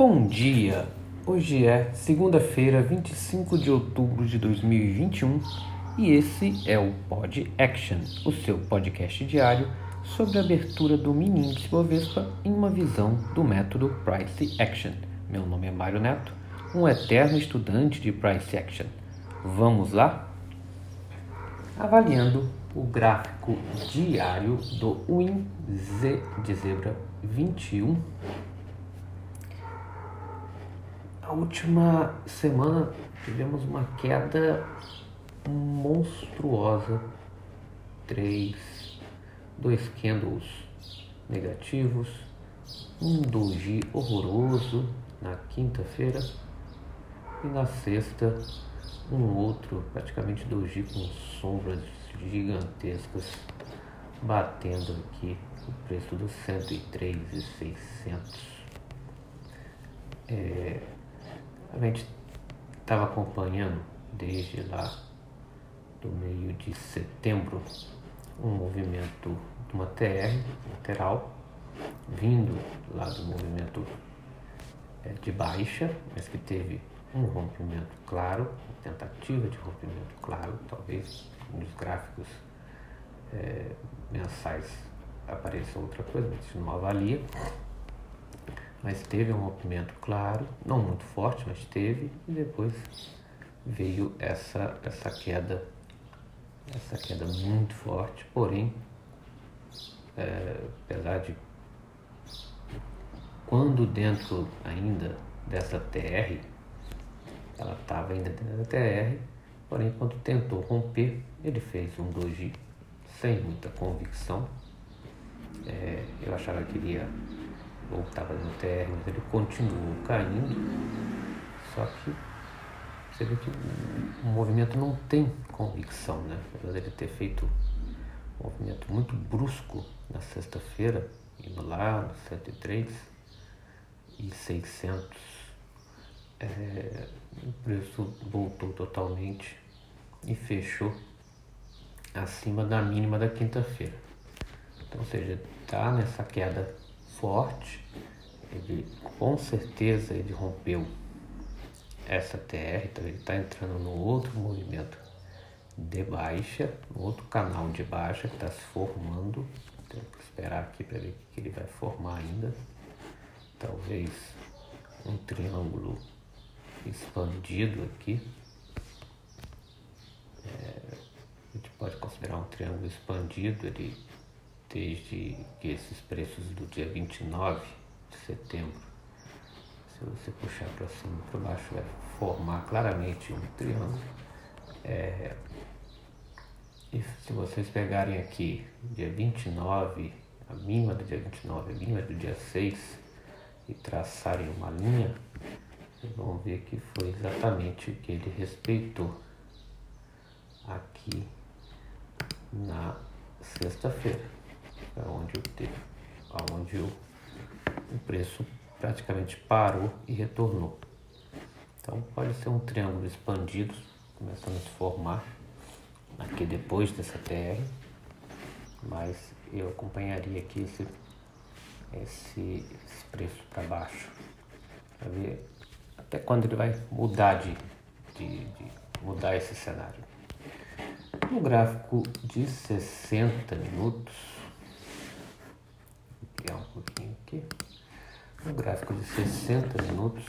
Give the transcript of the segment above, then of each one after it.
Bom dia! Hoje é segunda-feira, 25 de outubro de 2021 e esse é o Pod Action, o seu podcast diário sobre a abertura do mini índice Bovespa em uma visão do método Price Action. Meu nome é Mário Neto, um eterno estudante de Price Action. Vamos lá? Avaliando o gráfico diário do WIN Z de zebra 21 a última semana tivemos uma queda monstruosa. Três, dois candles negativos, um doji horroroso na quinta-feira e na sexta um outro praticamente doji com sombras gigantescas batendo aqui o preço dos 103,600. É, gente estava acompanhando desde lá do meio de setembro um movimento de uma TR lateral vindo lá do movimento é, de baixa, mas que teve um rompimento claro, tentativa de rompimento claro, talvez nos gráficos é, mensais apareça outra coisa, mas isso não avalia mas teve um rompimento claro, não muito forte, mas teve, e depois veio essa, essa queda, essa queda muito forte, porém, é, apesar de quando dentro ainda dessa TR, ela estava ainda dentro da TR, porém quando tentou romper, ele fez um doji sem muita convicção. É, eu achava que iria ou estava no mas ele continuou caindo. Só que você vê que o movimento não tem convicção, né? Apesar dele ter feito um movimento muito brusco na sexta-feira, indo lá no 103 e 600, é, o preço voltou totalmente e fechou acima da mínima da quinta-feira. Então, ou seja, está nessa queda forte, ele com certeza ele rompeu essa TR, então ele está entrando no outro movimento de baixa, outro canal de baixa que está se formando. Tenho que esperar aqui para ver o que ele vai formar ainda. Talvez um triângulo expandido aqui. É, a gente pode considerar um triângulo expandido, ele desde que esses preços do dia 29 de setembro, se você puxar para cima e para baixo, vai formar claramente um triângulo. É, e se vocês pegarem aqui dia 29, a mínima do dia 29, a mínima do dia 6 e traçarem uma linha, vocês vão ver que foi exatamente o que ele respeitou aqui na sexta-feira onde o, onde o, o preço praticamente parou e retornou. Então pode ser um triângulo expandido, começando a se formar aqui depois dessa TR, mas eu acompanharia aqui esse, esse, esse preço para baixo, para ver até quando ele vai mudar de, de, de mudar esse cenário. No gráfico de 60 minutos, ampliar um pouquinho aqui. No gráfico de 60 minutos,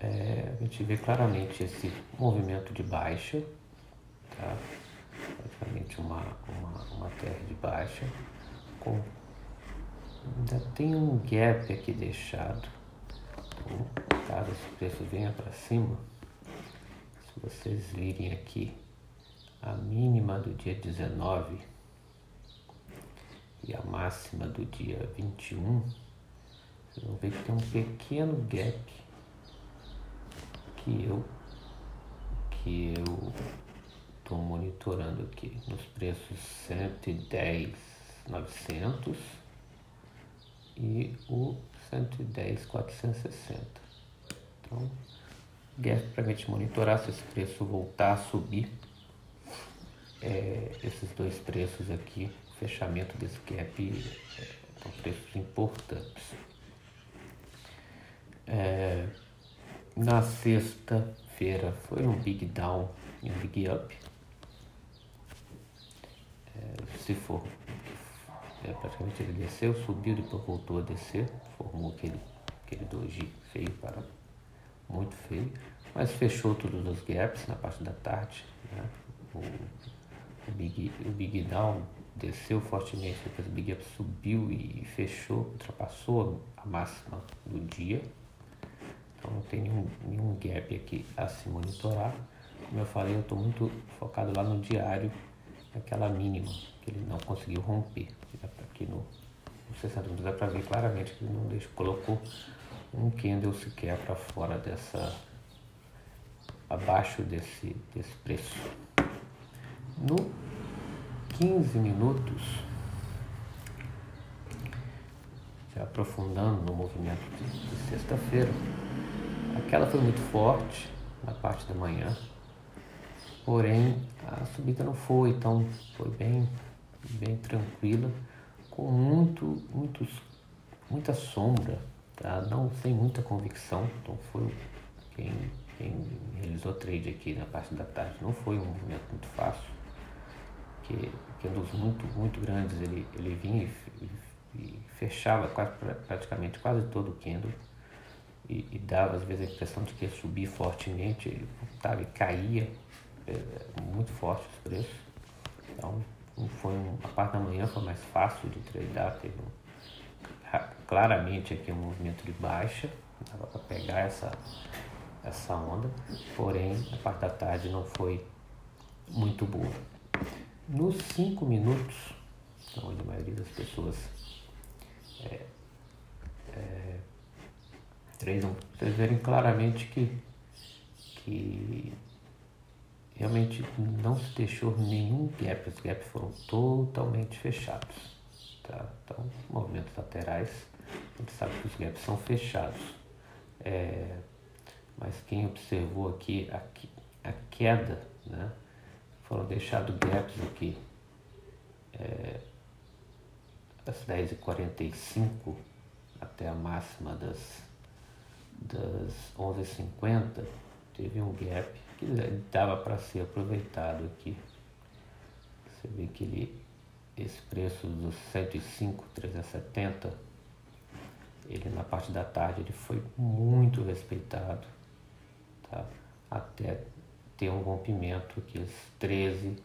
é, a gente vê claramente esse movimento de baixa, tá? praticamente uma, uma, uma terra de baixa, com, ainda tem um gap aqui deixado, então, caso esse preço venha para cima, se vocês virem aqui a mínima do dia 19, e a máxima do dia 21, vocês vão ver que tem um pequeno gap que eu que eu estou monitorando aqui nos preços 110 900 e o 110 460. Então, gap para a gente monitorar se esse preço voltar a subir, é, esses dois preços aqui fechamento desse gap são preços importantes. É, na sexta-feira foi um big down e um big up. É, se for, é, praticamente ele desceu, subiu, depois voltou a descer, formou aquele, aquele doji feio para muito feio, mas fechou todos os gaps na parte da tarde. Né? O, o, big, o big down desceu fortemente, depois o big up subiu e fechou, ultrapassou a máxima do dia. Então não tem nenhum, nenhum gap aqui a se monitorar. Como eu falei, eu estou muito focado lá no diário, aquela mínima que ele não conseguiu romper. Aqui no, no 60 minutos dá para ver claramente que ele não deixou, colocou um candle sequer para fora dessa abaixo desse, desse preço. No 15 minutos, já aprofundando no movimento de, de sexta-feira, aquela foi muito forte na parte da manhã, porém a subida não foi, então foi bem, bem tranquila, com muito, muitos, muita sombra, tá? não sem muita convicção, então foi quem, quem realizou trade aqui na parte da tarde, não foi um movimento muito fácil que candles muito, muito grandes, ele, ele vinha e, e fechava quase, praticamente quase todo o candle e, e, dava às vezes a impressão de que ia subir fortemente, ele voltava e caía é, muito forte os preços. Então, foi um, a parte da manhã foi mais fácil de tradear, teve um, claramente aqui um movimento de baixa, dava para pegar essa, essa onda, porém a parte da tarde não foi muito boa. Nos cinco minutos, onde a maioria das pessoas é, é, treinam, vocês verem claramente que, que realmente não se deixou nenhum gap, os gaps foram totalmente fechados. Tá? Então, movimentos laterais, a gente sabe que os gaps são fechados. É, mas quem observou aqui a, a queda, né? Foram deixados gaps aqui é, das 10h45 até a máxima das, das 11h50 teve um gap que dava para ser aproveitado aqui. Você vê que ele, esse preço dos 105, 370, ele na parte da tarde ele foi muito respeitado, tá? Até ter um rompimento aqui às 13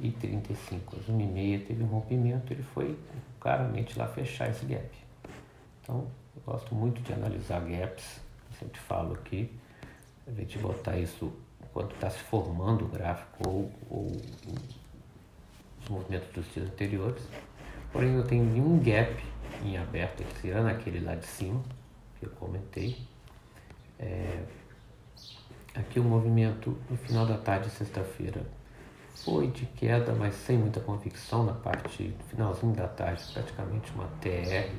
e 35. Às 1h30 teve um rompimento, ele foi claramente lá fechar esse gap. Então, eu gosto muito de analisar gaps, sempre falo aqui, a gente botar isso quando está se formando o gráfico ou, ou os movimentos dos dias anteriores. Porém, eu tenho nenhum gap em aberto, tirando aquele lá de cima, que eu comentei. É, Aqui o movimento no final da tarde, sexta-feira, foi de queda, mas sem muita convicção na parte no finalzinho da tarde, praticamente uma TR,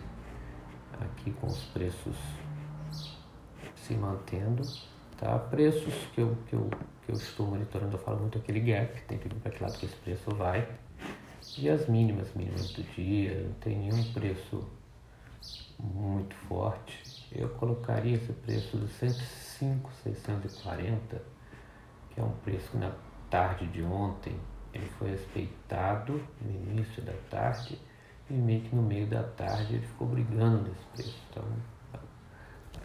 aqui com os preços se mantendo. Tá? Preços que eu, que, eu, que eu estou monitorando, eu falo muito aquele gap, tem que vir para que lado que esse preço vai. E as mínimas, mínimas do dia, não tem nenhum preço muito forte. Eu colocaria esse preço do 150 5,640, que é um preço que na tarde de ontem ele foi respeitado no início da tarde e meio que no meio da tarde ele ficou brigando nesse preço. Então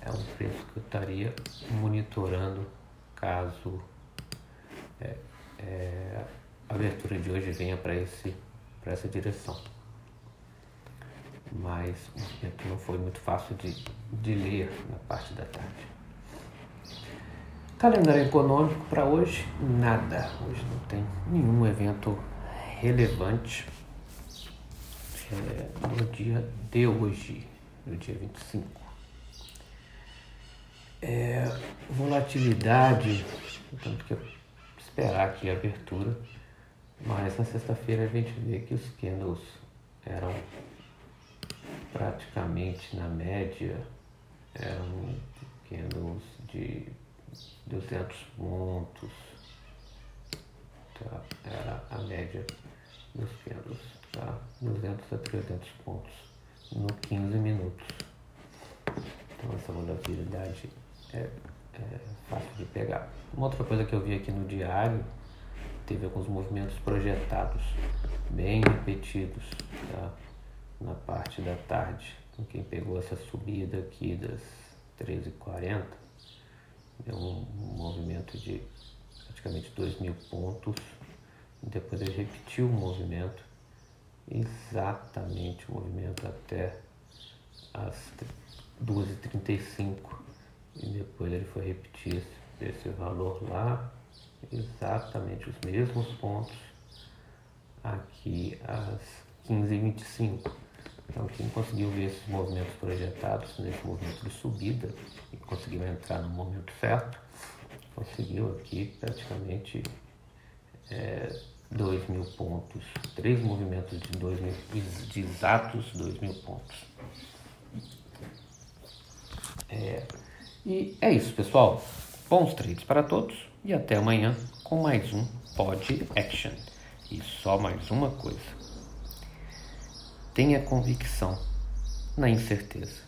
é um preço que eu estaria monitorando caso é, é, a abertura de hoje venha para essa direção. Mas o não foi muito fácil de, de ler na parte da tarde. Calendário econômico para hoje, nada. Hoje não tem nenhum evento relevante é, no dia de hoje, no dia 25. É, volatilidade, tanto que esperar aqui a abertura, mas na sexta-feira a gente vê que os candles eram praticamente na média, eram candles de 200 pontos. Tá? Era a média dos pêndulos. Tá? 200 a 300 pontos no 15 minutos. Então essa volatilidade é, é fácil de pegar. Uma outra coisa que eu vi aqui no diário, teve alguns movimentos projetados, bem repetidos tá? na parte da tarde. Então, quem pegou essa subida aqui das 13h40, deu um, um movimento de praticamente 2 mil pontos. Depois ele repetiu o movimento, exatamente o movimento até as 2h35 e depois ele foi repetir esse valor lá, exatamente os mesmos pontos aqui às 15h25. Então quem conseguiu ver esses movimentos projetados nesse movimento de subida e conseguiu entrar no momento certo, conseguiu aqui praticamente é, 2 mil pontos, três movimentos de, dois mil, de exatos 2 mil pontos. É, e é isso, pessoal. Bons trades para todos e até amanhã com mais um Pod Action. E só mais uma coisa. Tenha convicção na incerteza.